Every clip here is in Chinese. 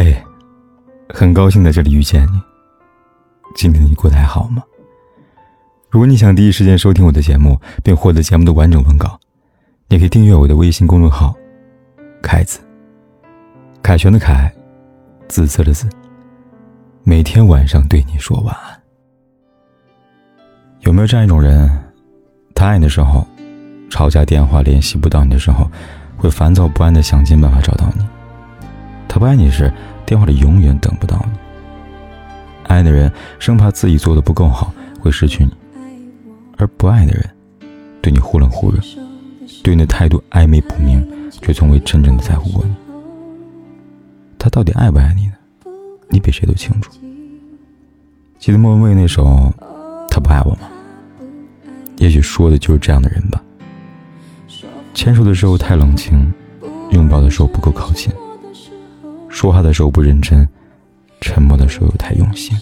嘿，很高兴在这里遇见你。今天你过得还好吗？如果你想第一时间收听我的节目，并获得节目的完整文稿，你可以订阅我的微信公众号“凯子”。凯旋的凯，紫色的紫。每天晚上对你说晚安。有没有这样一种人？他爱你的时候，吵架电话联系不到你的时候，会烦躁不安的想尽办法找到你。他不爱你时，电话里永远等不到你。爱的人生怕自己做的不够好会失去你，而不爱的人，对你忽冷忽热，对你的态度暧昧不明，却从未真正的在乎过你。他到底爱不爱你呢？你比谁都清楚。记得莫文蔚那首《他不爱我》吗？也许说的就是这样的人吧。牵手的时候太冷清，拥抱的时候不够靠近。说话的时候不认真，沉默的时候又太用心。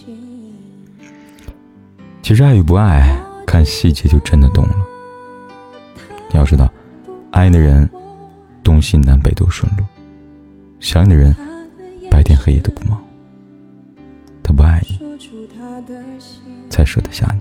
其实爱与不爱，看细节就真的懂了。你要知道，爱的人，东西南北都顺路；想你的人，白天黑夜都不忙。他不爱你，才舍得下你，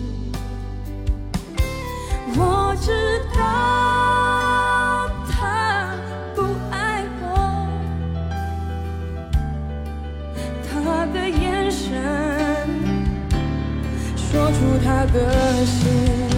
住他的心，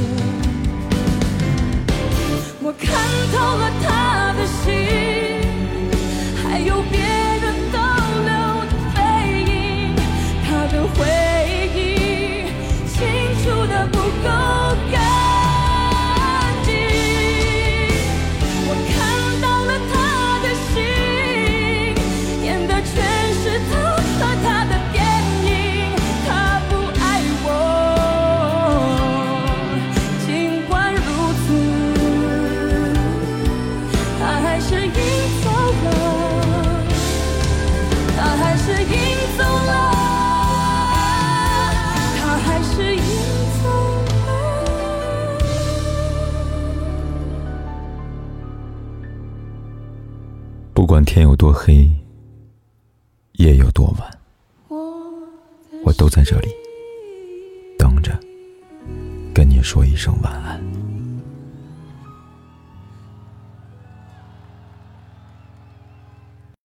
还是赢走了，他还是赢走了不管天有多黑，夜有多晚，我都在这里等着，跟你说一声晚安。